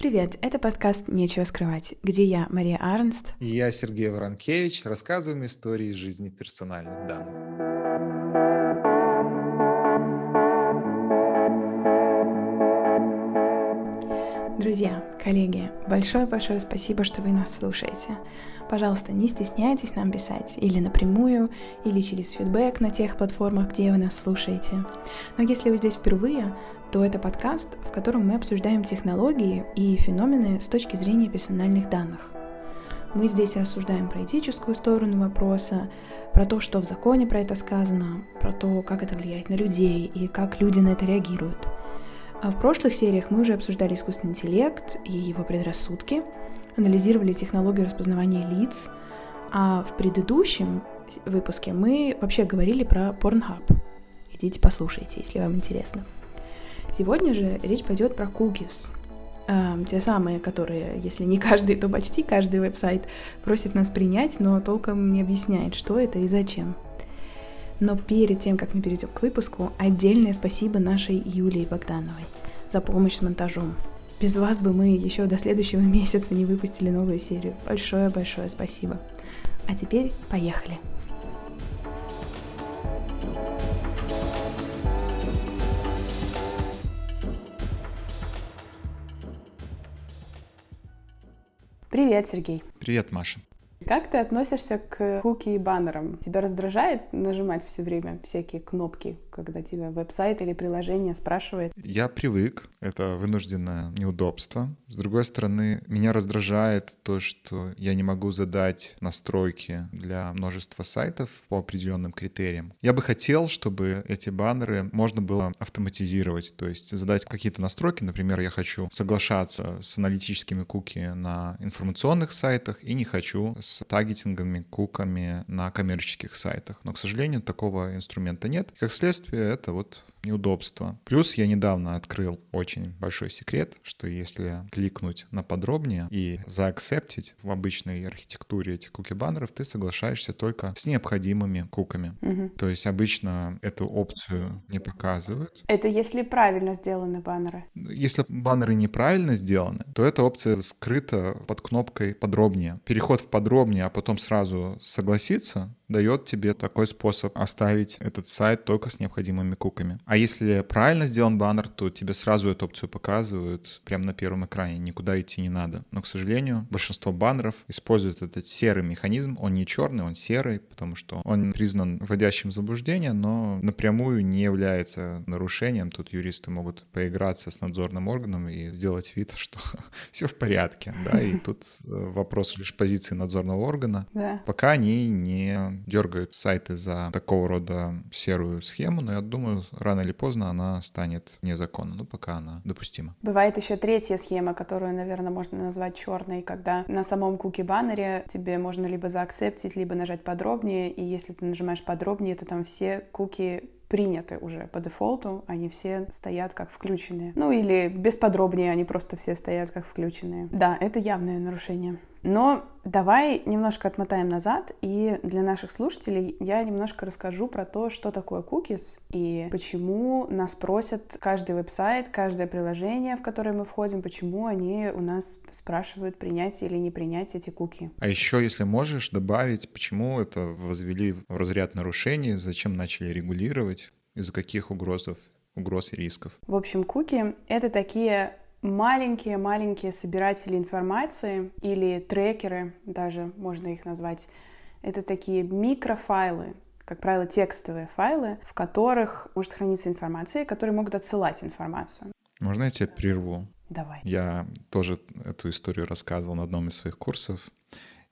Привет, это подкаст «Нечего скрывать», где я, Мария Арнст. И я, Сергей Воронкевич, рассказываем истории жизни персональных данных. Друзья, коллеги, большое-большое спасибо, что вы нас слушаете. Пожалуйста, не стесняйтесь нам писать или напрямую, или через фидбэк на тех платформах, где вы нас слушаете. Но если вы здесь впервые, то это подкаст, в котором мы обсуждаем технологии и феномены с точки зрения персональных данных. Мы здесь рассуждаем про этическую сторону вопроса, про то, что в законе про это сказано, про то, как это влияет на людей и как люди на это реагируют. А в прошлых сериях мы уже обсуждали искусственный интеллект и его предрассудки, анализировали технологию распознавания лиц, а в предыдущем выпуске мы вообще говорили про Pornhub. Идите послушайте, если вам интересно. Сегодня же речь пойдет про cookies. Э, те самые, которые, если не каждый, то почти каждый веб-сайт просит нас принять, но толком не объясняет, что это и зачем. Но перед тем, как мы перейдем к выпуску, отдельное спасибо нашей Юлии Богдановой за помощь с монтажом. Без вас бы мы еще до следующего месяца не выпустили новую серию. Большое-большое спасибо. А теперь поехали. Привет, Сергей. Привет, Маша. Как ты относишься к куки и баннерам? Тебя раздражает нажимать все время всякие кнопки, когда тебя веб-сайт или приложение спрашивает? Я привык. Это вынужденное неудобство. С другой стороны, меня раздражает то, что я не могу задать настройки для множества сайтов по определенным критериям. Я бы хотел, чтобы эти баннеры можно было автоматизировать, то есть задать какие-то настройки. Например, я хочу соглашаться с аналитическими куки на информационных сайтах и не хочу с таргетингами, куками на коммерческих сайтах. Но, к сожалению, такого инструмента нет. Как следствие, это вот неудобства. Плюс я недавно открыл очень большой секрет, что если кликнуть на подробнее и заакцептить в обычной архитектуре этих куки-баннеров, ты соглашаешься только с необходимыми куками. Угу. То есть обычно эту опцию не показывают. Это если правильно сделаны баннеры? Если баннеры неправильно сделаны, то эта опция скрыта под кнопкой «Подробнее». Переход в «Подробнее», а потом сразу «Согласиться» дает тебе такой способ оставить этот сайт только с необходимыми куками. А если правильно сделан баннер, то тебе сразу эту опцию показывают прямо на первом экране, никуда идти не надо. Но, к сожалению, большинство баннеров используют этот серый механизм. Он не черный, он серый, потому что он признан вводящим заблуждение, но напрямую не является нарушением. Тут юристы могут поиграться с надзорным органом и сделать вид, что все в порядке. Да? И тут э, вопрос лишь позиции надзорного органа. Да. Пока они не дергают сайты за такого рода серую схему, но я думаю, рано или поздно она станет незаконна, ну пока она допустима. Бывает еще третья схема, которую, наверное, можно назвать черной, когда на самом куки-баннере тебе можно либо заакцептить, либо нажать подробнее, и если ты нажимаешь подробнее, то там все куки приняты уже по дефолту, они все стоят как включенные. Ну или без подробнее, они просто все стоят как включенные. Да, это явное нарушение. Но давай немножко отмотаем назад, и для наших слушателей я немножко расскажу про то, что такое cookies и почему нас просят каждый веб-сайт, каждое приложение, в которое мы входим, почему они у нас спрашивают принять или не принять эти куки. А еще, если можешь добавить, почему это возвели в разряд нарушений, зачем начали регулировать, из-за каких угрозов угроз и рисков. В общем, куки — это такие маленькие-маленькие собиратели информации или трекеры, даже можно их назвать, это такие микрофайлы, как правило, текстовые файлы, в которых может храниться информация, которые могут отсылать информацию. Можно я тебя прерву? Давай. Я тоже эту историю рассказывал на одном из своих курсов.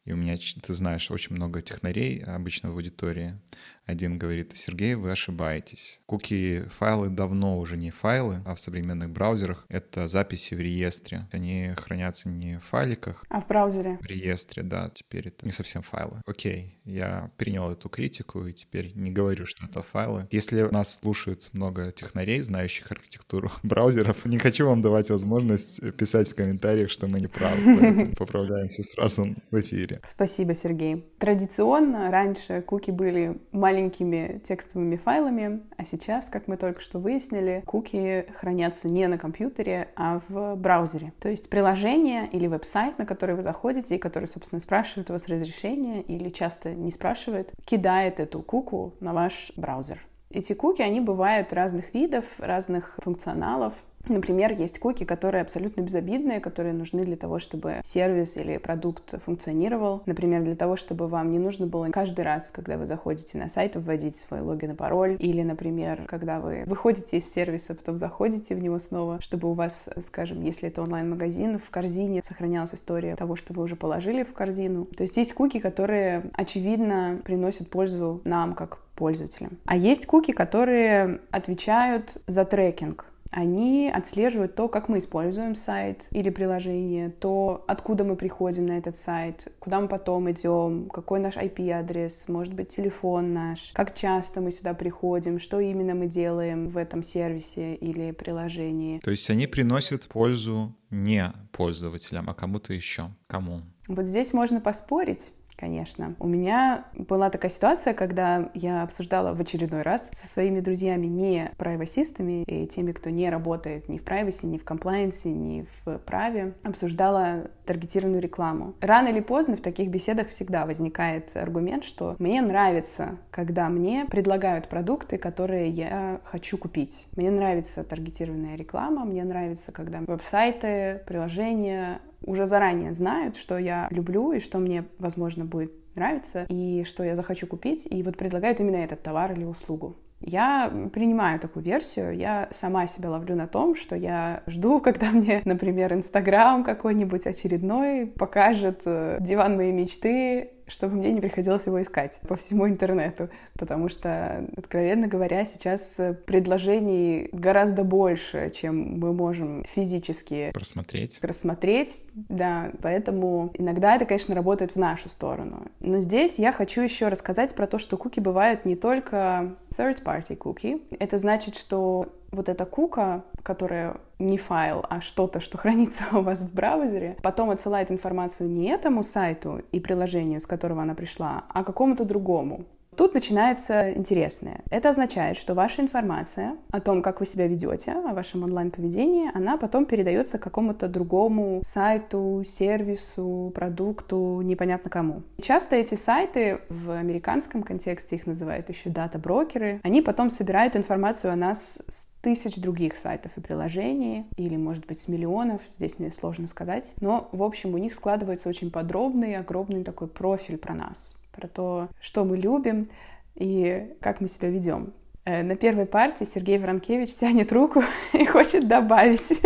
И у меня, ты знаешь, очень много технарей обычно в аудитории. Один говорит, Сергей, вы ошибаетесь. Куки-файлы давно уже не файлы, а в современных браузерах это записи в реестре. Они хранятся не в файликах. А в браузере? В реестре, да. Теперь это не совсем файлы. Окей, я принял эту критику и теперь не говорю, что это файлы. Если нас слушают много технарей, знающих архитектуру браузеров, не хочу вам давать возможность писать в комментариях, что мы не правы, поэтому поправляемся сразу в эфире. Спасибо, Сергей. Традиционно раньше куки были маленькие маленькими текстовыми файлами, а сейчас, как мы только что выяснили, куки хранятся не на компьютере, а в браузере. То есть приложение или веб-сайт, на который вы заходите и который, собственно, спрашивает у вас разрешение или часто не спрашивает, кидает эту куку на ваш браузер. Эти куки, они бывают разных видов, разных функционалов. Например, есть куки, которые абсолютно безобидные, которые нужны для того, чтобы сервис или продукт функционировал. Например, для того, чтобы вам не нужно было каждый раз, когда вы заходите на сайт, вводить свой логин и пароль. Или, например, когда вы выходите из сервиса, потом заходите в него снова, чтобы у вас, скажем, если это онлайн-магазин, в корзине сохранялась история того, что вы уже положили в корзину. То есть есть куки, которые, очевидно, приносят пользу нам, как пользователям. А есть куки, которые отвечают за трекинг они отслеживают то, как мы используем сайт или приложение, то, откуда мы приходим на этот сайт, куда мы потом идем, какой наш IP-адрес, может быть, телефон наш, как часто мы сюда приходим, что именно мы делаем в этом сервисе или приложении. То есть они приносят пользу не пользователям, а кому-то еще. Кому? Вот здесь можно поспорить конечно. У меня была такая ситуация, когда я обсуждала в очередной раз со своими друзьями не правосистами и теми, кто не работает ни в privacy, ни в комплайенсе, ни в праве, обсуждала таргетированную рекламу. Рано или поздно в таких беседах всегда возникает аргумент, что мне нравится, когда мне предлагают продукты, которые я хочу купить. Мне нравится таргетированная реклама, мне нравится, когда веб-сайты, приложения уже заранее знают, что я люблю и что мне, возможно, будет нравиться, и что я захочу купить, и вот предлагают именно этот товар или услугу. Я принимаю такую версию, я сама себя ловлю на том, что я жду, когда мне, например, Инстаграм какой-нибудь очередной покажет э, диван моей мечты, чтобы мне не приходилось его искать по всему интернету, потому что, откровенно говоря, сейчас предложений гораздо больше, чем мы можем физически просмотреть. Рассмотреть, да, поэтому иногда это, конечно, работает в нашу сторону. Но здесь я хочу еще рассказать про то, что куки бывают не только third-party cookie. Это значит, что вот эта кука, которая не файл, а что-то, что хранится у вас в браузере, потом отсылает информацию не этому сайту и приложению, с которого она пришла, а какому-то другому. Тут начинается интересное. Это означает, что ваша информация о том, как вы себя ведете, о вашем онлайн-поведении, она потом передается какому-то другому сайту, сервису, продукту, непонятно кому. Часто эти сайты в американском контексте их называют еще дата-брокеры. Они потом собирают информацию о нас с тысяч других сайтов и приложений, или, может быть, с миллионов, здесь мне сложно сказать. Но, в общем, у них складывается очень подробный, огромный такой профиль про нас про то, что мы любим и как мы себя ведем. Э, на первой партии Сергей Воронкевич тянет руку и хочет добавить.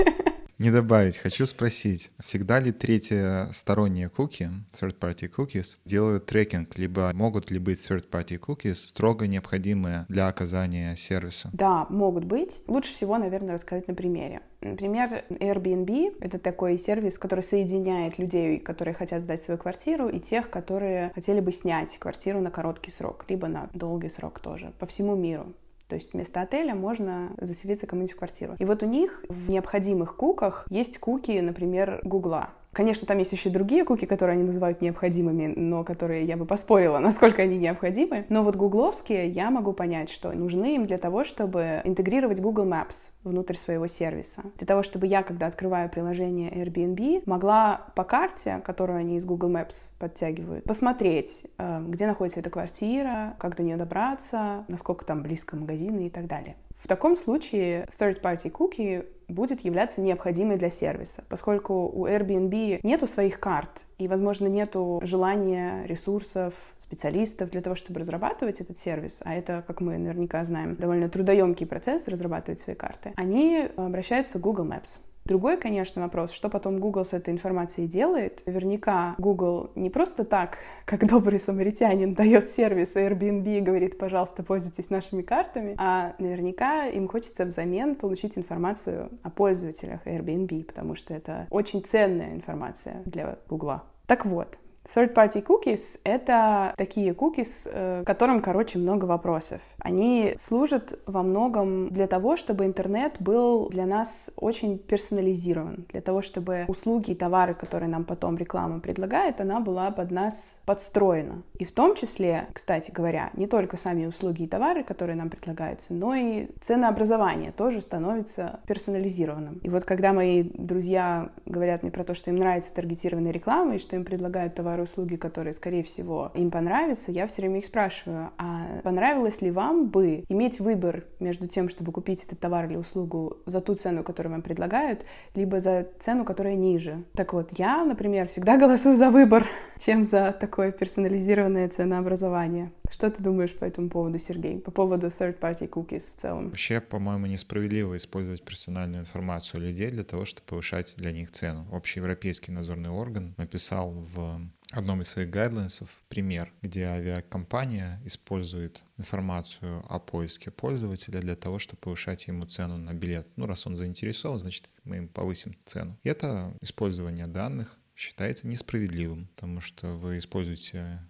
Не добавить, хочу спросить, всегда ли третьи сторонние куки, third-party cookies, делают трекинг, либо могут ли быть third-party cookies строго необходимые для оказания сервиса? Да, могут быть. Лучше всего, наверное, рассказать на примере. Например, Airbnb — это такой сервис, который соединяет людей, которые хотят сдать свою квартиру, и тех, которые хотели бы снять квартиру на короткий срок, либо на долгий срок тоже, по всему миру. То есть вместо отеля можно заселиться кому-нибудь в квартиру. И вот у них в необходимых куках есть куки, например, Гугла. Конечно, там есть еще другие куки, которые они называют необходимыми, но которые я бы поспорила, насколько они необходимы. Но вот гугловские я могу понять, что нужны им для того, чтобы интегрировать Google Maps внутрь своего сервиса. Для того, чтобы я, когда открываю приложение Airbnb, могла по карте, которую они из Google Maps подтягивают, посмотреть, э, где находится эта квартира, как до нее добраться, насколько там близко магазины и так далее. В таком случае third-party cookie будет являться необходимой для сервиса, поскольку у Airbnb нету своих карт и, возможно, нету желания, ресурсов, специалистов для того, чтобы разрабатывать этот сервис, а это, как мы наверняка знаем, довольно трудоемкий процесс разрабатывать свои карты, они обращаются к Google Maps. Другой, конечно, вопрос, что потом Google с этой информацией делает. Наверняка Google не просто так, как добрый самаритянин, дает сервис Airbnb и говорит, пожалуйста, пользуйтесь нашими картами, а наверняка им хочется взамен получить информацию о пользователях Airbnb, потому что это очень ценная информация для Google. Так вот, Third-party cookies — это такие cookies, э, которым, короче, много вопросов. Они служат во многом для того, чтобы интернет был для нас очень персонализирован, для того, чтобы услуги и товары, которые нам потом реклама предлагает, она была под нас подстроена. И в том числе, кстати говоря, не только сами услуги и товары, которые нам предлагаются, но и ценообразование тоже становится персонализированным. И вот когда мои друзья говорят мне про то, что им нравится таргетированная реклама и что им предлагают товары товары, услуги, которые, скорее всего, им понравятся, я все время их спрашиваю, а понравилось ли вам бы иметь выбор между тем, чтобы купить этот товар или услугу за ту цену, которую вам предлагают, либо за цену, которая ниже? Так вот, я, например, всегда голосую за выбор, чем за такое персонализированное ценообразование. Что ты думаешь по этому поводу, Сергей? По поводу third-party cookies в целом? Вообще, по-моему, несправедливо использовать персональную информацию людей для того, чтобы повышать для них цену. Общеевропейский надзорный орган написал в одном из своих гайдлайнсов пример, где авиакомпания использует информацию о поиске пользователя для того, чтобы повышать ему цену на билет. Ну, раз он заинтересован, значит, мы им повысим цену. И это использование данных считается несправедливым, потому что вы используете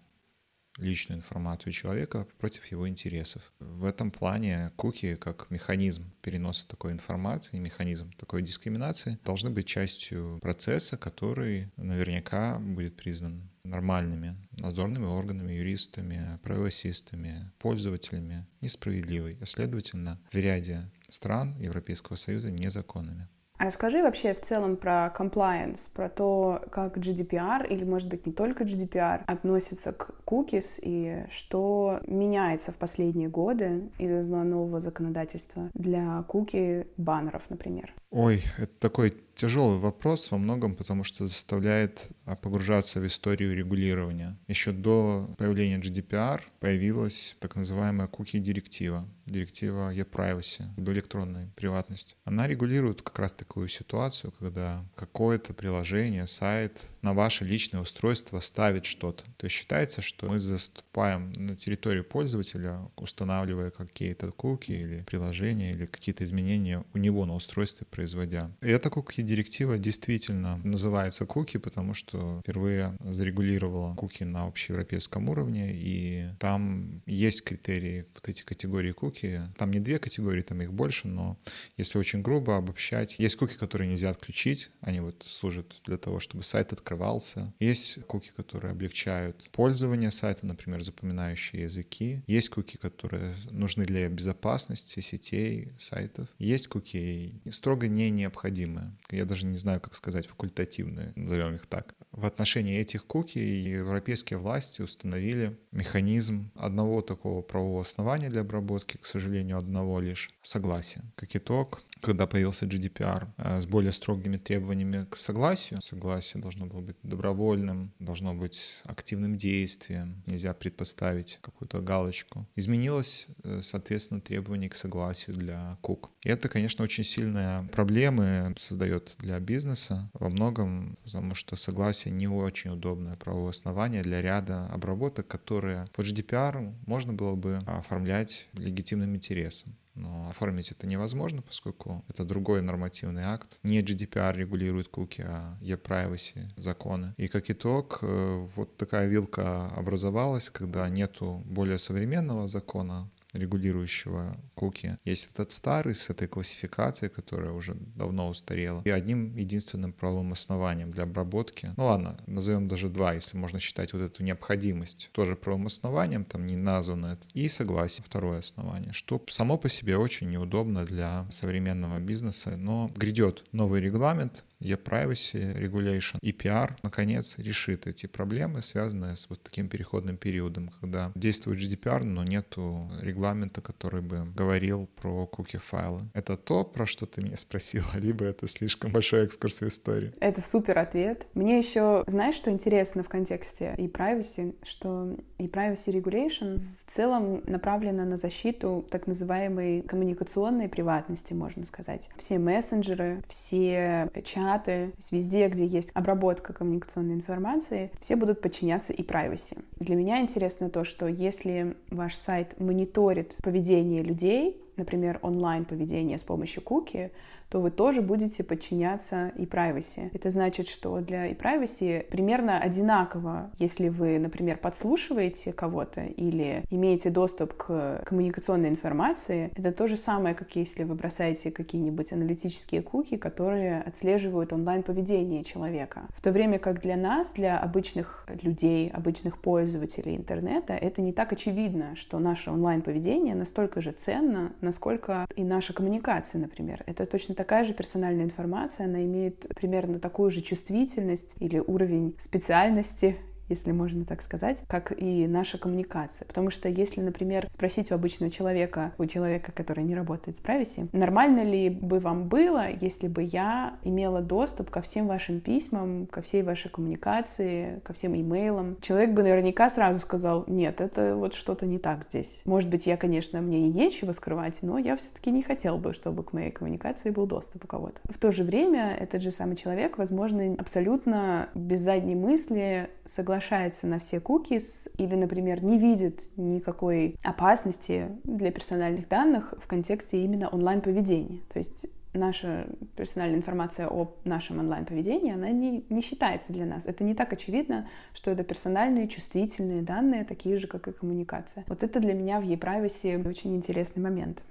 личную информацию человека против его интересов. В этом плане куки как механизм переноса такой информации, механизм такой дискриминации должны быть частью процесса, который наверняка будет признан нормальными надзорными органами, юристами, правосистами, пользователями несправедливой, а следовательно в ряде стран Европейского Союза незаконными. А расскажи вообще в целом про compliance, про то, как GDPR или, может быть, не только GDPR относится к cookies и что меняется в последние годы из-за нового законодательства для куки баннеров, например. Ой, это такой тяжелый вопрос во многом, потому что заставляет а, погружаться в историю регулирования. Еще до появления GDPR появилась так называемая куки-директива, директива e-privacy, электронной приватности. Она регулирует как раз такую ситуацию, когда какое-то приложение, сайт на ваше личное устройство ставит что-то. То есть считается, что мы заступаем на территорию пользователя, устанавливая какие-то куки или приложения, или какие-то изменения у него на устройстве производя. И эта куки-директива действительно называется куки, потому что впервые зарегулировала куки на общеевропейском уровне, и там есть критерии, вот эти категории куки. Там не две категории, там их больше, но если очень грубо обобщать, есть куки, которые нельзя отключить, они вот служат для того, чтобы сайт открывался. Есть куки, которые облегчают пользование сайта, например, запоминающие языки. Есть куки, которые нужны для безопасности сетей, сайтов. Есть куки строго не необходимые. Я даже не знаю, как сказать, факультативные, назовем их так. В отношении этих куки европейские власти установили механизм одного такого правового основания для обработки, к сожалению, одного лишь согласия. Как итог, когда появился GDPR э, с более строгими требованиями к согласию. Согласие должно было быть добровольным, должно быть активным действием, нельзя предпоставить какую-то галочку. Изменилось, э, соответственно, требование к согласию для кук. И это, конечно, очень сильные проблемы создает для бизнеса во многом, потому что согласие не очень удобное правовое основание для ряда обработок, которые по GDPR можно было бы оформлять легитимным интересом но оформить это невозможно, поскольку это другой нормативный акт. Не GDPR регулирует куки, а e-privacy законы. И как итог, э, вот такая вилка образовалась, когда нету более современного закона, регулирующего куки. Есть этот старый с этой классификацией, которая уже давно устарела, и одним единственным правовым основанием для обработки. Ну ладно, назовем даже два, если можно считать вот эту необходимость тоже правовым основанием, там не названо это, и согласие, второе основание, что само по себе очень неудобно для современного бизнеса, но грядет новый регламент, e-privacy regulation и PR, наконец, решит эти проблемы, связанные с вот таким переходным периодом, когда действует GDPR, но нету регламента, который бы говорил про куки-файлы. Это то, про что ты меня спросила, либо это слишком большой экскурс в историю? Это супер ответ. Мне еще, знаешь, что интересно в контексте e-privacy, что e-privacy regulation в целом направлена на защиту так называемой коммуникационной приватности, можно сказать. Все мессенджеры, все чаты, чаты, везде, где есть обработка коммуникационной информации, все будут подчиняться и privacy. Для меня интересно то, что если ваш сайт мониторит поведение людей, например, онлайн поведение с помощью куки, то вы тоже будете подчиняться и privacy. Это значит, что для и privacy примерно одинаково, если вы, например, подслушиваете кого-то или имеете доступ к коммуникационной информации, это то же самое, как если вы бросаете какие-нибудь аналитические куки, которые отслеживают онлайн-поведение человека. В то время как для нас, для обычных людей, обычных пользователей интернета, это не так очевидно, что наше онлайн-поведение настолько же ценно, насколько и наша коммуникация, например. Это точно такая же персональная информация, она имеет примерно такую же чувствительность или уровень специальности если можно так сказать, как и наша коммуникация. Потому что если, например, спросить у обычного человека, у человека, который не работает с privacy, нормально ли бы вам было, если бы я имела доступ ко всем вашим письмам, ко всей вашей коммуникации, ко всем имейлам, человек бы наверняка сразу сказал, нет, это вот что-то не так здесь. Может быть, я, конечно, мне и нечего скрывать, но я все-таки не хотел бы, чтобы к моей коммуникации был доступ у кого-то. В то же время этот же самый человек, возможно, абсолютно без задней мысли соглашается соглашается на все кукис или, например, не видит никакой опасности для персональных данных в контексте именно онлайн-поведения. То есть наша персональная информация о нашем онлайн-поведении, она не, не считается для нас. Это не так очевидно, что это персональные, чувствительные данные, такие же, как и коммуникация. Вот это для меня в e-privacy очень интересный момент.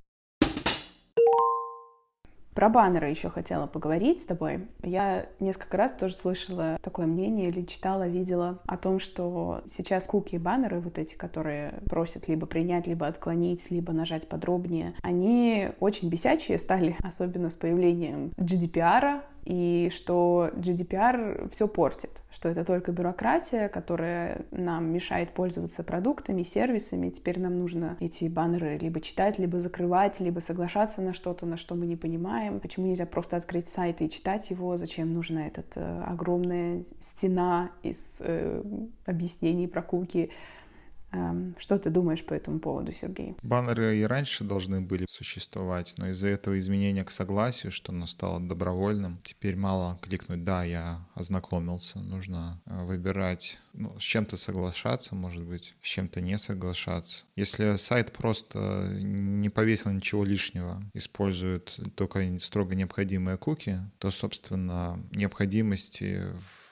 Про баннеры еще хотела поговорить с тобой. Я несколько раз тоже слышала такое мнение или читала, видела о том, что сейчас куки и баннеры, вот эти, которые просят либо принять, либо отклонить, либо нажать подробнее, они очень бесячие стали, особенно с появлением GDPR, и что GDPR все портит, что это только бюрократия, которая нам мешает пользоваться продуктами, сервисами. Теперь нам нужно эти баннеры либо читать, либо закрывать, либо соглашаться на что-то, на что мы не понимаем. Почему нельзя просто открыть сайт и читать его? Зачем нужна эта э, огромная стена из э, объяснений про куки? Эм, что ты думаешь по этому поводу, Сергей? Баннеры и раньше должны были существовать, но из-за этого изменения к согласию, что оно стало добровольным, теперь мало кликнуть «да, я ознакомился». Нужно э, выбирать, ну, с чем-то соглашаться, может быть, с чем-то не соглашаться. Если сайт просто не повесил ничего лишнего, использует только строго необходимые куки, то, собственно, необходимости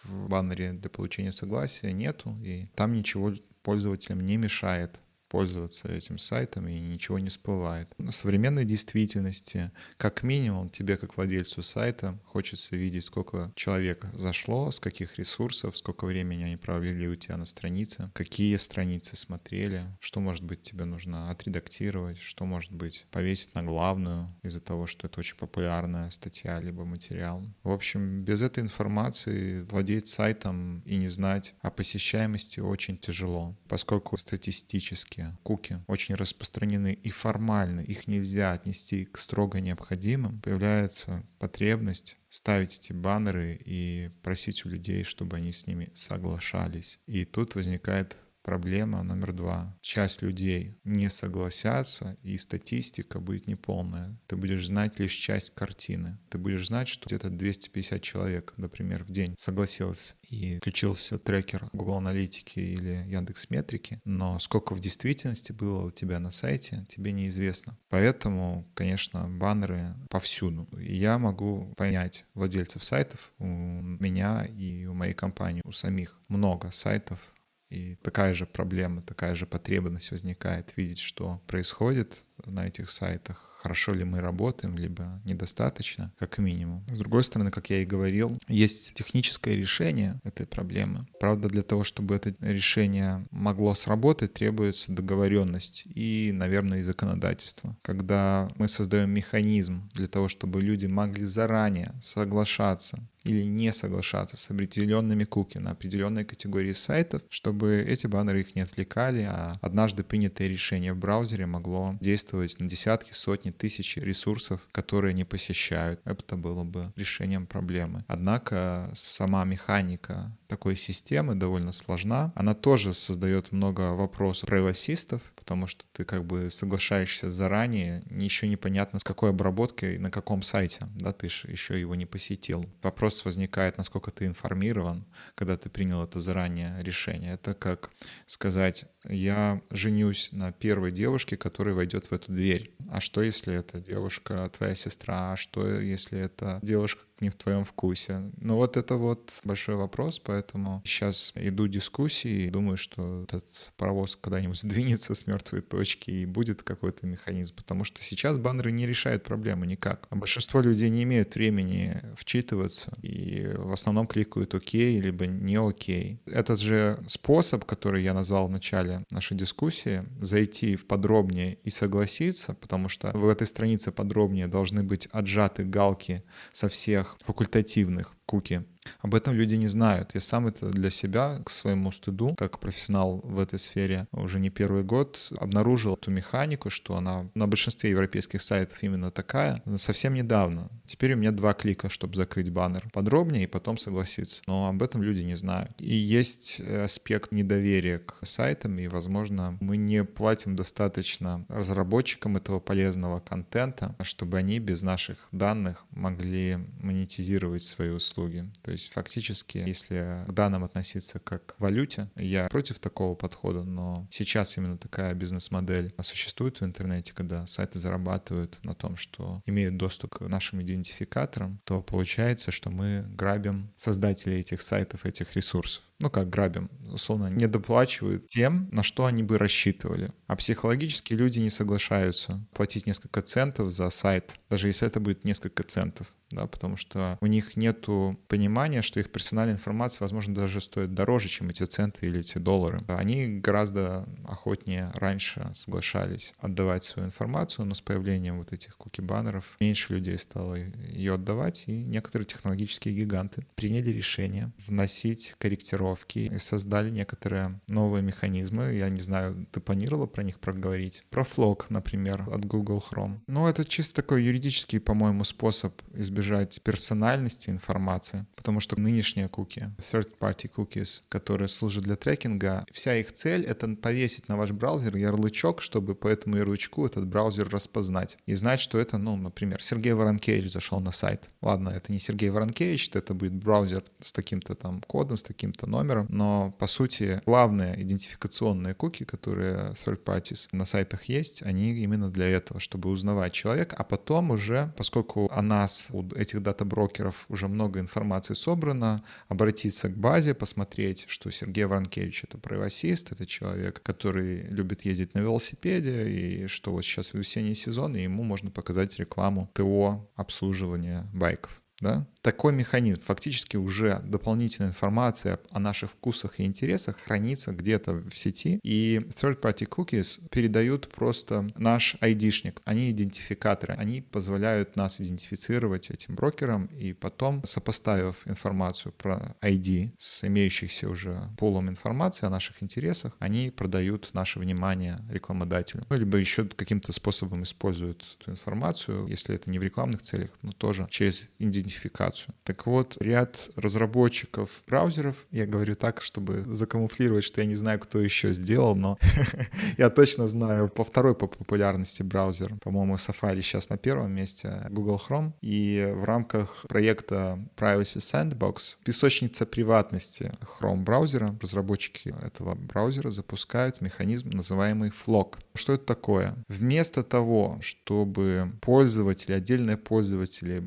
в баннере для получения согласия нету, и там ничего пользователям не мешает пользоваться этим сайтом и ничего не всплывает. В современной действительности, как минимум, тебе, как владельцу сайта, хочется видеть, сколько человек зашло, с каких ресурсов, сколько времени они провели у тебя на странице, какие страницы смотрели, что, может быть, тебе нужно отредактировать, что, может быть, повесить на главную из-за того, что это очень популярная статья либо материал. В общем, без этой информации владеть сайтом и не знать о посещаемости очень тяжело, поскольку статистически ссылки, куки очень распространены и формально их нельзя отнести к строго необходимым, появляется потребность ставить эти баннеры и просить у людей, чтобы они с ними соглашались. И тут возникает Проблема номер два. Часть людей не согласятся, и статистика будет неполная. Ты будешь знать лишь часть картины. Ты будешь знать, что где-то 250 человек, например, в день согласилось и включился трекер Google Аналитики или Яндекс Метрики, но сколько в действительности было у тебя на сайте, тебе неизвестно. Поэтому, конечно, баннеры повсюду. Я могу понять владельцев сайтов, у меня и у моей компании, у самих много сайтов, и такая же проблема, такая же потребность возникает видеть, что происходит на этих сайтах, хорошо ли мы работаем, либо недостаточно, как минимум. С другой стороны, как я и говорил, есть техническое решение этой проблемы. Правда, для того, чтобы это решение могло сработать, требуется договоренность и, наверное, и законодательство. Когда мы создаем механизм для того, чтобы люди могли заранее соглашаться или не соглашаться с определенными куки на определенной категории сайтов, чтобы эти баннеры их не отвлекали, а однажды принятое решение в браузере могло действовать на десятки, сотни, тысячи ресурсов, которые не посещают. Это было бы решением проблемы. Однако сама механика такой системы, довольно сложна. Она тоже создает много вопросов правосистов, потому что ты как бы соглашаешься заранее, еще непонятно с какой обработкой, на каком сайте, да, ты же еще его не посетил. Вопрос возникает, насколько ты информирован, когда ты принял это заранее решение. Это как сказать, я женюсь на первой девушке, которая войдет в эту дверь. А что, если эта девушка твоя сестра? А что, если это девушка не в твоем вкусе? Ну вот это вот большой вопрос, поэтому сейчас иду дискуссии думаю, что этот паровоз когда-нибудь сдвинется с мертвой точки и будет какой-то механизм, потому что сейчас баннеры не решают проблему никак. Большинство людей не имеют времени вчитываться и в основном кликают «Окей» либо «Не окей». Этот же способ, который я назвал в начале нашей дискуссии, зайти в подробнее и согласиться, потому что в этой странице подробнее должны быть отжаты галки со всех факультативных куки. Об этом люди не знают. Я сам это для себя, к своему стыду, как профессионал в этой сфере, уже не первый год обнаружил эту механику, что она на большинстве европейских сайтов именно такая, совсем недавно. Теперь у меня два клика, чтобы закрыть баннер. Подробнее и потом согласиться. Но об этом люди не знают. И есть аспект недоверия к сайтам, и, возможно, мы не платим достаточно разработчикам этого полезного контента, чтобы они без наших данных могли монетизировать свои услуги. То есть фактически, если к данным относиться как к валюте, я против такого подхода, но сейчас именно такая бизнес-модель существует в интернете, когда сайты зарабатывают на том, что имеют доступ к нашим идентификаторам, то получается, что мы грабим создателей этих сайтов, этих ресурсов ну как грабим, условно, не доплачивают тем, на что они бы рассчитывали. А психологически люди не соглашаются платить несколько центов за сайт, даже если это будет несколько центов да, потому что у них нет понимания, что их персональная информация, возможно, даже стоит дороже, чем эти центы или эти доллары. Они гораздо охотнее раньше соглашались отдавать свою информацию, но с появлением вот этих куки-баннеров меньше людей стало ее отдавать, и некоторые технологические гиганты приняли решение вносить корректировки корректировки и создали некоторые новые механизмы. Я не знаю, ты планировала про них проговорить? Про флог, например, от Google Chrome. Ну, это чисто такой юридический, по-моему, способ избежать персональности информации, потому что нынешние куки, third-party cookies, которые служат для трекинга, вся их цель — это повесить на ваш браузер ярлычок, чтобы по этому ярлычку этот браузер распознать и знать, что это, ну, например, Сергей Воронкевич зашел на сайт. Ладно, это не Сергей Воронкевич, это будет браузер с таким-то там кодом, с таким-то номером, номером, но по сути главные идентификационные куки, которые third parties на сайтах есть, они именно для этого, чтобы узнавать человека, а потом уже, поскольку о нас, у этих дата-брокеров уже много информации собрано, обратиться к базе, посмотреть, что Сергей Воронкевич — это правосист, это человек, который любит ездить на велосипеде, и что вот сейчас весенний сезон, и ему можно показать рекламу ТО обслуживания байков да, такой механизм. Фактически уже дополнительная информация о наших вкусах и интересах хранится где-то в сети, и third-party cookies передают просто наш айдишник. Они идентификаторы, они позволяют нас идентифицировать этим брокером, и потом, сопоставив информацию про ID с имеющихся уже полом информации о наших интересах, они продают наше внимание рекламодателю. Ну, либо еще каким-то способом используют эту информацию, если это не в рекламных целях, но тоже через идентификацию идентификацию. Так вот, ряд разработчиков браузеров, я говорю так, чтобы закамуфлировать, что я не знаю, кто еще сделал, но я точно знаю по второй по популярности браузер. По-моему, Safari сейчас на первом месте, Google Chrome. И в рамках проекта Privacy Sandbox песочница приватности Chrome браузера, разработчики этого браузера запускают механизм, называемый FLOC. Что это такое? Вместо того, чтобы пользователи, отдельные пользователи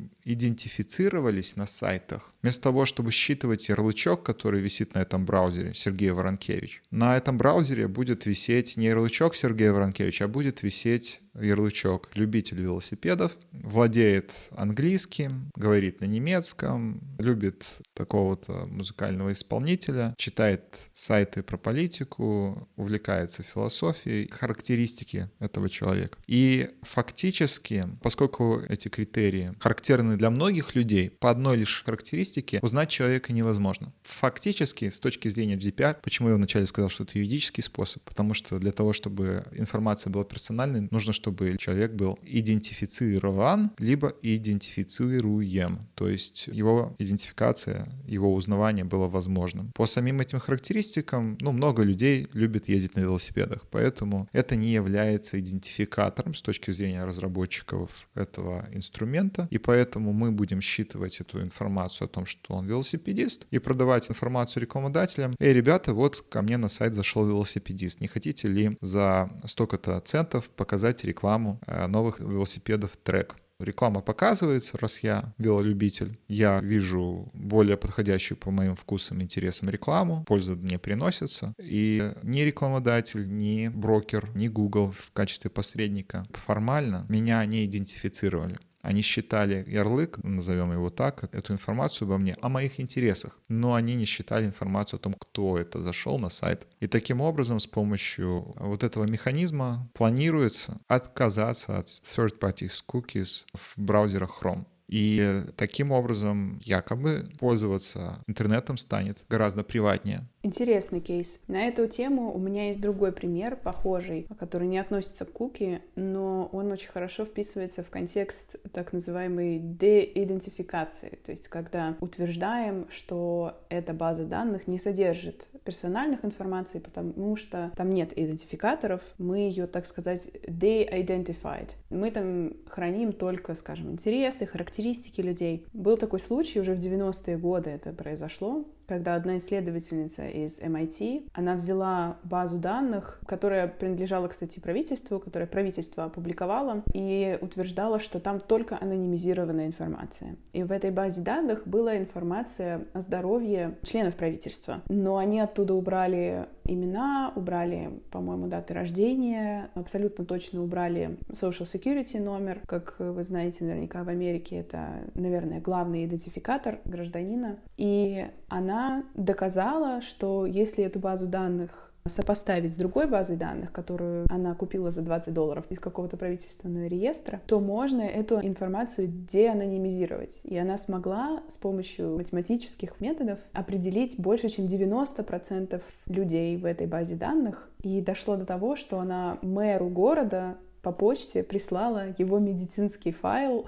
идентифицировались на сайтах, вместо того, чтобы считывать ярлычок, который висит на этом браузере, Сергей Воронкевич, на этом браузере будет висеть не ярлычок Сергея Воронкевича, а будет висеть ярлычок любитель велосипедов, владеет английским, говорит на немецком, любит такого-то музыкального исполнителя, читает сайты про политику, увлекается философией, характеристики этого человека. И фактически, поскольку эти критерии характерны для многих людей, по одной лишь характеристике узнать человека невозможно. Фактически, с точки зрения GDPR, почему я вначале сказал, что это юридический способ, потому что для того, чтобы информация была персональной, нужно, чтобы человек был идентифицирован, либо идентифицируем. То есть его идентификация, его узнавание было возможным. По самим этим характеристикам, ну, много людей любят ездить на велосипедах, поэтому это не является идентификатором с точки зрения разработчиков этого инструмента, и поэтому мы будем считывать эту информацию о том, что он велосипедист, и продавать информацию рекламодателям. Эй, ребята, вот ко мне на сайт зашел велосипедист, не хотите ли за столько-то центов показать рекламу э, новых велосипедов трек? реклама показывается, раз я велолюбитель, я вижу более подходящую по моим вкусам, интересам рекламу, польза мне приносится, и ни рекламодатель, ни брокер, ни Google в качестве посредника формально меня не идентифицировали. Они считали ярлык, назовем его так, эту информацию обо мне, о моих интересах, но они не считали информацию о том, кто это зашел на сайт. И таким образом, с помощью вот этого механизма планируется отказаться от third-party cookies в браузерах Chrome. И таким образом якобы пользоваться интернетом станет гораздо приватнее. Интересный кейс. На эту тему у меня есть другой пример, похожий, который не относится к куки, но он очень хорошо вписывается в контекст так называемой деидентификации, то есть когда утверждаем, что эта база данных не содержит персональных информаций, потому что там нет идентификаторов, мы ее, так сказать, de-identified. Мы там храним только, скажем, интересы, характеристики людей. Был такой случай, уже в 90-е годы это произошло, когда одна исследовательница из MIT, она взяла базу данных, которая принадлежала, кстати, правительству, которое правительство опубликовало, и утверждала, что там только анонимизированная информация. И в этой базе данных была информация о здоровье членов правительства. Но они оттуда убрали имена, убрали, по-моему, даты рождения, абсолютно точно убрали Social Security номер. Как вы знаете, наверняка в Америке это, наверное, главный идентификатор гражданина. И она доказала, что если эту базу данных сопоставить с другой базой данных, которую она купила за 20 долларов из какого-то правительственного реестра, то можно эту информацию деанонимизировать. И она смогла с помощью математических методов определить больше, чем 90% людей в этой базе данных. И дошло до того, что она мэру города по почте прислала его медицинский файл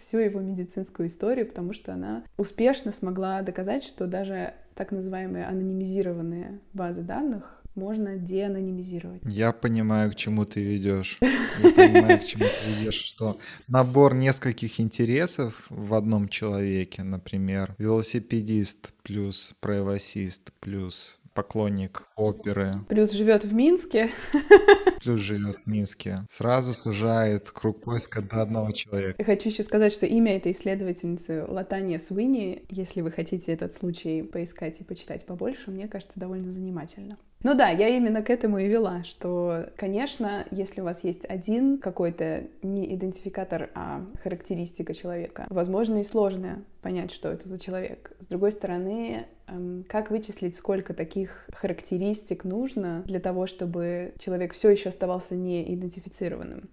всю его медицинскую историю, потому что она успешно смогла доказать, что даже так называемые анонимизированные базы данных можно деанонимизировать. Я понимаю, к чему ты ведешь. Я понимаю, к чему ты ведешь, что набор нескольких интересов в одном человеке, например, велосипедист плюс правосист плюс поклонник оперы. Плюс живет в Минске. Плюс живет в Минске. Сразу сужает круг поиска до одного человека. Хочу еще сказать, что имя этой исследовательницы Латания Суини, если вы хотите этот случай поискать и почитать побольше, мне кажется, довольно занимательно. Ну да, я именно к этому и вела, что, конечно, если у вас есть один какой-то не идентификатор, а характеристика человека, возможно и сложно понять, что это за человек. С другой стороны, эм, как вычислить, сколько таких характеристик нужно для того, чтобы человек все еще оставался неидентифицированным?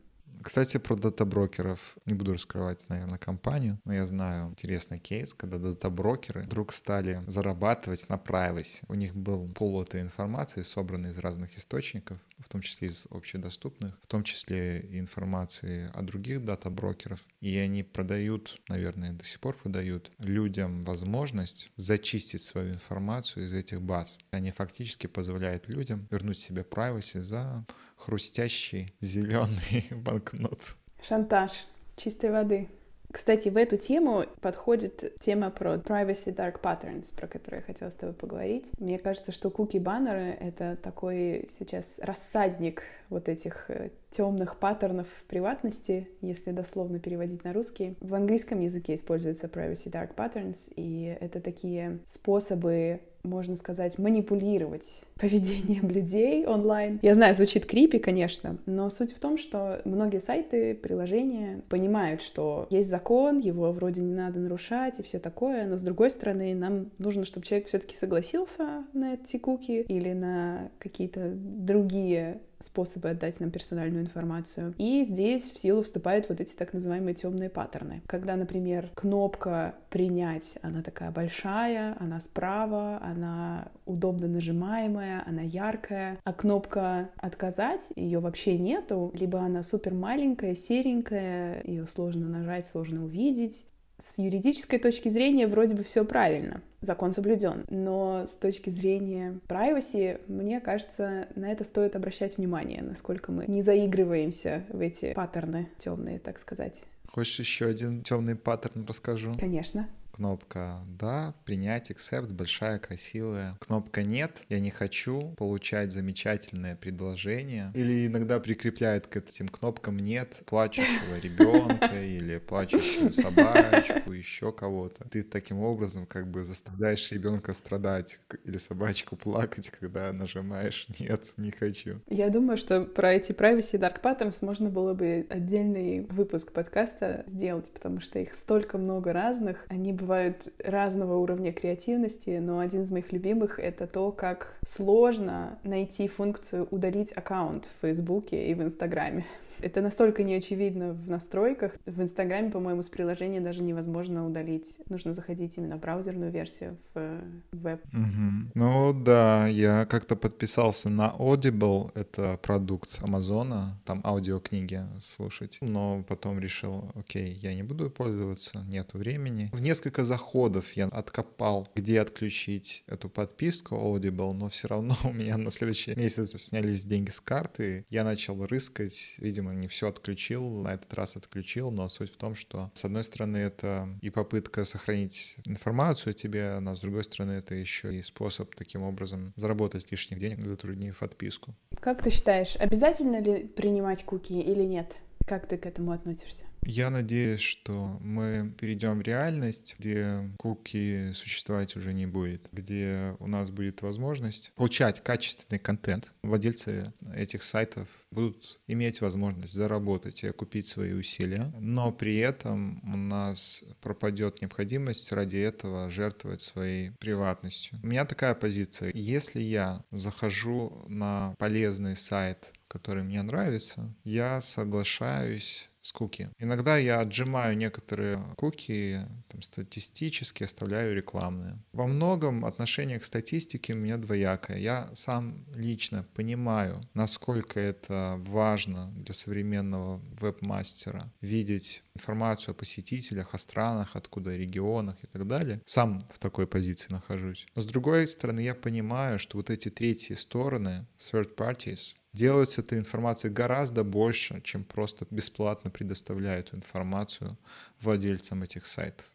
Кстати, про дата-брокеров. Не буду раскрывать, наверное, компанию, но я знаю интересный кейс, когда дата-брокеры вдруг стали зарабатывать на privacy. У них был пол этой информации, собранной из разных источников, в том числе из общедоступных, в том числе и информации о других дата-брокеров. И они продают, наверное, до сих пор продают людям возможность зачистить свою информацию из этих баз. Они фактически позволяют людям вернуть себе privacy за хрустящий зеленый банкнот. Шантаж чистой воды. Кстати, в эту тему подходит тема про privacy dark patterns, про которую я хотела с тобой поговорить. Мне кажется, что куки-баннеры — это такой сейчас рассадник вот этих э, темных паттернов приватности, если дословно переводить на русский. В английском языке используется privacy dark patterns, и это такие способы можно сказать, манипулировать поведением людей онлайн. Я знаю, звучит крипи, конечно, но суть в том, что многие сайты, приложения понимают, что есть закон, его вроде не надо нарушать и все такое, но с другой стороны, нам нужно, чтобы человек все-таки согласился на эти куки или на какие-то другие способы отдать нам персональную информацию. И здесь в силу вступают вот эти так называемые темные паттерны. Когда, например, кнопка «принять», она такая большая, она справа, она удобно нажимаемая, она яркая, а кнопка «отказать» ее вообще нету, либо она супер маленькая, серенькая, ее сложно нажать, сложно увидеть, с юридической точки зрения вроде бы все правильно, закон соблюден, но с точки зрения privacy, мне кажется, на это стоит обращать внимание, насколько мы не заигрываемся в эти паттерны темные, так сказать. Хочешь еще один темный паттерн расскажу? Конечно. Кнопка «Да», «Принять», «Accept», большая, красивая. Кнопка «Нет», «Я не хочу», «Получать замечательное предложение». Или иногда прикрепляет к этим кнопкам «Нет» плачущего ребенка или плачущую собачку, еще кого-то. Ты таким образом как бы заставляешь ребенка страдать или собачку плакать, когда нажимаешь «Нет, не хочу». Я думаю, что про эти privacy dark patterns можно было бы отдельный выпуск подкаста сделать, потому что их столько много разных, они бы бывают разного уровня креативности, но один из моих любимых — это то, как сложно найти функцию «удалить аккаунт» в Фейсбуке и в Инстаграме. Это настолько неочевидно в настройках. В Инстаграме, по-моему, с приложения даже невозможно удалить. Нужно заходить именно в браузерную версию в э, веб. Угу. Ну да, я как-то подписался на Audible, это продукт Амазона, там аудиокниги слушать. Но потом решил, окей, я не буду пользоваться, нету времени. В несколько заходов я откопал, где отключить эту подписку Audible, но все равно у меня на следующий месяц снялись деньги с карты. Я начал рыскать, видимо, не все отключил, на этот раз отключил, но суть в том, что, с одной стороны, это и попытка сохранить информацию тебе, но с другой стороны, это еще и способ таким образом заработать лишних денег, затруднив отписку. Как ты считаешь, обязательно ли принимать куки или нет? Как ты к этому относишься? Я надеюсь, что мы перейдем в реальность, где куки существовать уже не будет, где у нас будет возможность получать качественный контент. Владельцы этих сайтов будут иметь возможность заработать и окупить свои усилия, но при этом у нас пропадет необходимость ради этого жертвовать своей приватностью. У меня такая позиция. Если я захожу на полезный сайт, который мне нравится, я соглашаюсь с куки. Иногда я отжимаю некоторые куки там, статистически, оставляю рекламные. Во многом отношение к статистике у меня двоякое. Я сам лично понимаю, насколько это важно для современного веб-мастера видеть информацию о посетителях, о странах, откуда регионах и так далее. Сам в такой позиции нахожусь. Но с другой стороны, я понимаю, что вот эти третьи стороны, third parties, делают с этой информацией гораздо больше, чем просто бесплатно предоставляют информацию владельцам этих сайтов.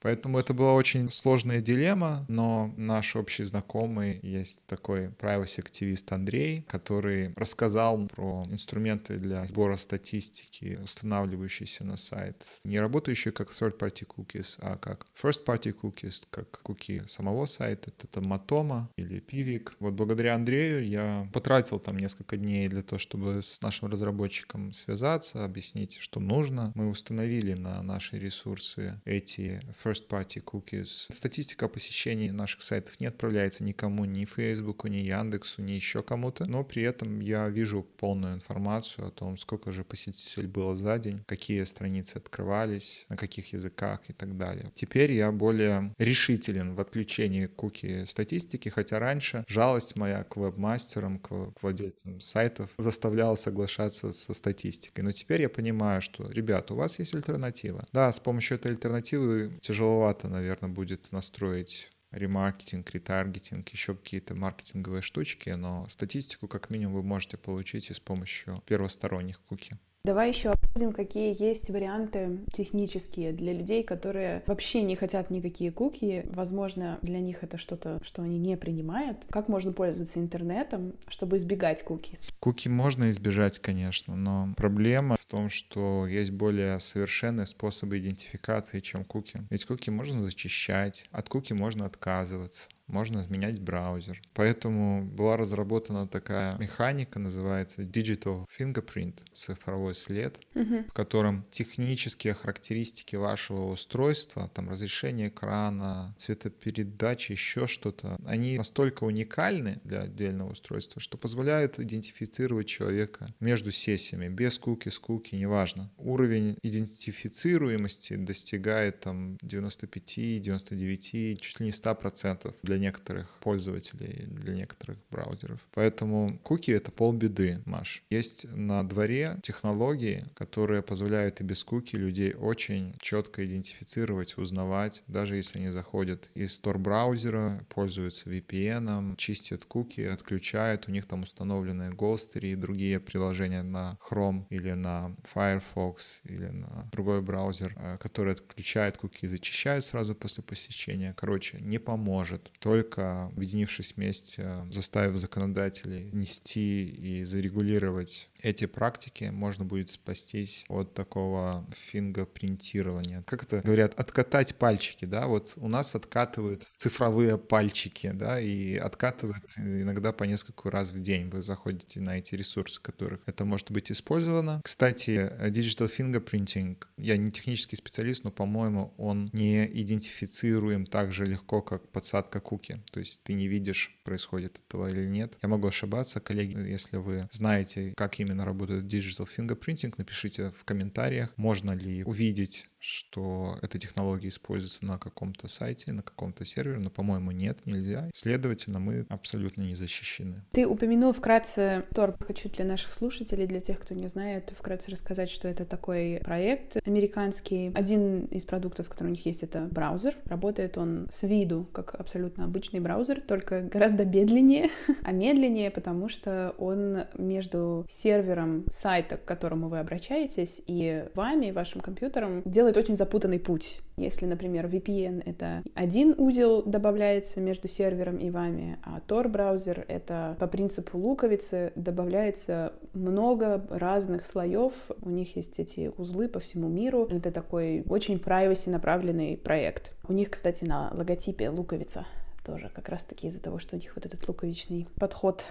Поэтому это была очень сложная дилемма, но наш общий знакомый есть такой privacy-активист Андрей, который рассказал про инструменты для сбора статистики, устанавливающиеся на сайт, не работающие как third-party cookies, а как first-party cookies, как куки самого сайта. Это Matoma или Pivik. Вот благодаря Андрею я потратил там несколько дней для того, чтобы с нашим разработчиком связаться, объяснить, что нужно. Мы установили на наши ресурсы эти first first party cookies. Статистика посещений наших сайтов не отправляется никому, ни Фейсбуку, ни Яндексу, ни еще кому-то, но при этом я вижу полную информацию о том, сколько же посетителей было за день, какие страницы открывались, на каких языках и так далее. Теперь я более решителен в отключении куки статистики, хотя раньше жалость моя к веб-мастерам, к владельцам сайтов заставляла соглашаться со статистикой. Но теперь я понимаю, что, ребята, у вас есть альтернатива. Да, с помощью этой альтернативы тяжело тяжеловато, наверное, будет настроить ремаркетинг, ретаргетинг, еще какие-то маркетинговые штучки, но статистику как минимум вы можете получить и с помощью первосторонних куки. Давай еще обсудим, какие есть варианты технические для людей, которые вообще не хотят никакие куки. Возможно, для них это что-то, что они не принимают. Как можно пользоваться интернетом, чтобы избегать куки? Куки можно избежать, конечно, но проблема в том, что есть более совершенные способы идентификации, чем куки. Ведь куки можно зачищать, от куки можно отказываться можно менять браузер. Поэтому была разработана такая механика, называется Digital Fingerprint, цифровой след, Мгм. в котором технические характеристики вашего устройства, там разрешение экрана, цветопередача, еще что-то, они настолько уникальны для отдельного устройства, что позволяют идентифицировать человека между сессиями, без куки, с куки, неважно. Уровень идентифицируемости достигает там 95, 99, чуть ли не 100% для некоторых пользователей, для некоторых браузеров. Поэтому куки — это полбеды, Маш. Есть на дворе технологии, которые позволяют и без куки людей очень четко идентифицировать, узнавать, даже если они заходят из Tor-браузера, пользуются VPN, чистят куки, отключают, у них там установлены Ghostery и другие приложения на Chrome или на Firefox или на другой браузер, э, которые отключают куки и зачищают сразу после посещения. Короче, не поможет. Только объединившись вместе, заставив законодателей нести и зарегулировать эти практики, можно будет спастись от такого фингопринтирования. Как это говорят? Откатать пальчики, да? Вот у нас откатывают цифровые пальчики, да, и откатывают иногда по несколько раз в день. Вы заходите на эти ресурсы, которых это может быть использовано. Кстати, digital fingerprinting, я не технический специалист, но, по-моему, он не идентифицируем так же легко, как подсадка куки. То есть ты не видишь, происходит этого или нет. Я могу ошибаться, коллеги, если вы знаете, как именно работает digital fingerprinting, напишите в комментариях, можно ли увидеть что эта технология используется на каком-то сайте, на каком-то сервере, но, по-моему, нет, нельзя. Следовательно, мы абсолютно не защищены. Ты упомянул вкратце Tor. Хочу для наших слушателей, для тех, кто не знает, вкратце рассказать, что это такой проект американский. Один из продуктов, который у них есть, это браузер. Работает он с виду как абсолютно обычный браузер, только гораздо медленнее. а медленнее, потому что он между сервером сайта, к которому вы обращаетесь, и вами, вашим компьютером, делает очень запутанный путь. Если, например, VPN — это один узел добавляется между сервером и вами, а Tor-браузер — это по принципу луковицы добавляется много разных слоев. У них есть эти узлы по всему миру. Это такой очень privacy направленный проект. У них, кстати, на логотипе луковица тоже как раз-таки из-за того, что у них вот этот луковичный подход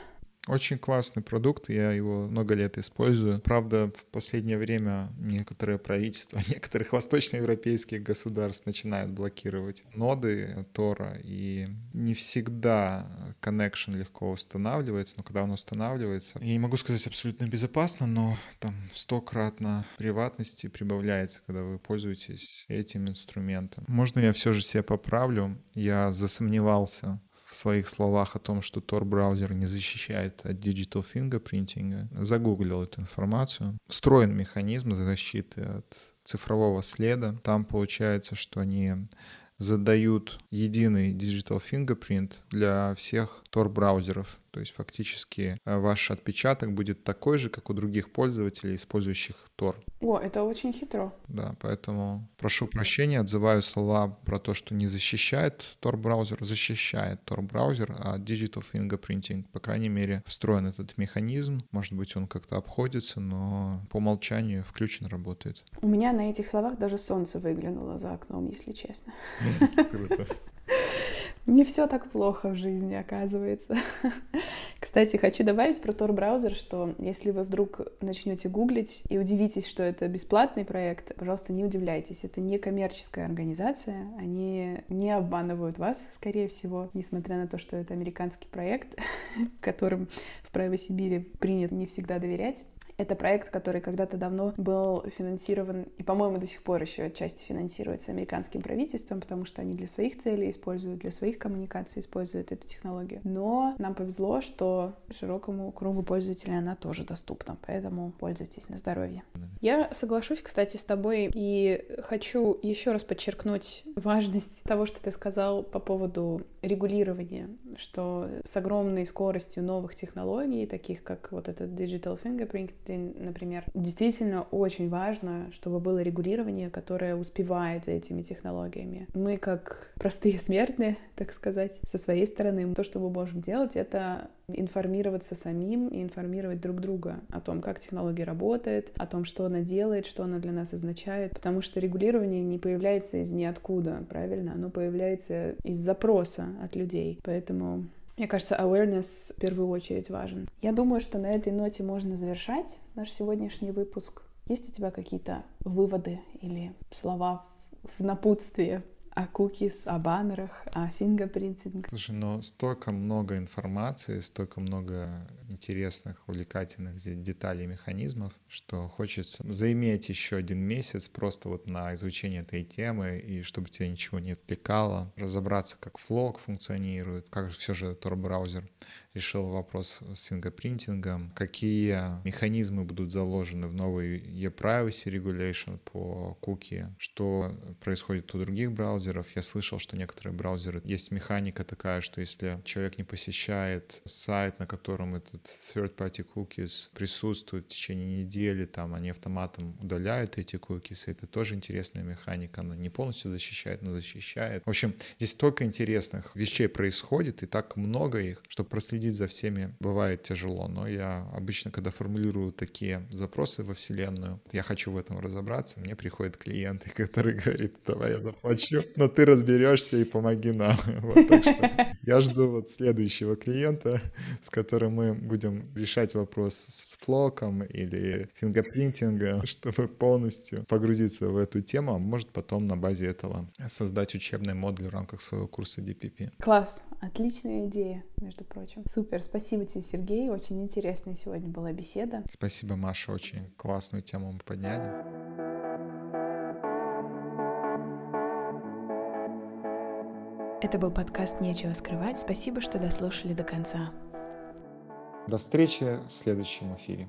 очень классный продукт, я его много лет использую. Правда, в последнее время некоторые правительства некоторых восточноевропейских государств начинают блокировать ноды Тора, и не всегда connection легко устанавливается, но когда он устанавливается, я не могу сказать абсолютно безопасно, но там стократно приватности прибавляется, когда вы пользуетесь этим инструментом. Можно я все же себя поправлю? Я засомневался в своих словах о том, что Tor браузер не защищает от digital fingerprinting, загуглил эту информацию. Встроен механизм защиты от цифрового следа. Там получается, что они задают единый digital fingerprint для всех Tor браузеров. То есть фактически э, ваш отпечаток будет такой же, как у других пользователей, использующих Tor. О, это очень хитро. Да, поэтому прошу прощения, отзываю слова про то, что не защищает Tor браузер, защищает Tor браузер, а Digital Fingerprinting, по крайней мере, встроен этот механизм. Может быть, он как-то обходится, но по умолчанию включен, работает. У меня на этих словах даже солнце выглянуло за окном, если честно. Круто. Не все так плохо в жизни, оказывается. Кстати, хочу добавить про Tor браузер, что если вы вдруг начнете гуглить и удивитесь, что это бесплатный проект, пожалуйста, не удивляйтесь. Это не коммерческая организация, они не обманывают вас, скорее всего, несмотря на то, что это американский проект, которым в правой Сибири принято не всегда доверять. Это проект, который когда-то давно был финансирован и, по-моему, до сих пор еще отчасти финансируется американским правительством, потому что они для своих целей используют, для своих коммуникаций используют эту технологию. Но нам повезло, что широкому кругу пользователей она тоже доступна, поэтому пользуйтесь на здоровье. Я соглашусь, кстати, с тобой и хочу еще раз подчеркнуть важность того, что ты сказал по поводу регулирования, что с огромной скоростью новых технологий, таких как вот этот digital fingerprint, например, действительно очень важно, чтобы было регулирование, которое успевает за этими технологиями. Мы, как простые смертные, так сказать, со своей стороны, то, что мы можем делать, это информироваться самим и информировать друг друга о том, как технология работает, о том, что она делает, что она для нас означает, потому что регулирование не появляется из ниоткуда, правильно? Оно появляется из запроса от людей. Поэтому мне кажется, awareness в первую очередь важен. Я думаю, что на этой ноте можно завершать наш сегодняшний выпуск. Есть у тебя какие-то выводы или слова в напутствие о кукис, о баннерах, о фингерпринтинг. Слушай, но столько много информации, столько много интересных, увлекательных деталей механизмов, что хочется заиметь еще один месяц просто вот на изучение этой темы, и чтобы тебя ничего не отвлекало, разобраться, как флог функционирует, как же все же Tor-браузер решил вопрос с фингерпринтингом, какие механизмы будут заложены в новый e-privacy regulation по куки, что происходит у других браузеров. Я слышал, что некоторые браузеры, есть механика такая, что если человек не посещает сайт, на котором этот third-party cookies присутствует в течение недели, там они автоматом удаляют эти cookies, это тоже интересная механика, она не полностью защищает, но защищает. В общем, здесь столько интересных вещей происходит, и так много их, что проследить следить за всеми бывает тяжело, но я обычно, когда формулирую такие запросы во Вселенную, я хочу в этом разобраться, мне приходят клиенты, которые говорят, давай я заплачу, но ты разберешься и помоги нам. Вот, так что я жду вот следующего клиента, с которым мы будем решать вопрос с флоком или фингерпринтингом, чтобы полностью погрузиться в эту тему, а может потом на базе этого создать учебный модуль в рамках своего курса DPP. Класс, отличная идея, между прочим. Супер, спасибо тебе, Сергей. Очень интересная сегодня была беседа. Спасибо, Маша, очень классную тему мы подняли. Это был подкаст «Нечего скрывать». Спасибо, что дослушали до конца. До встречи в следующем эфире.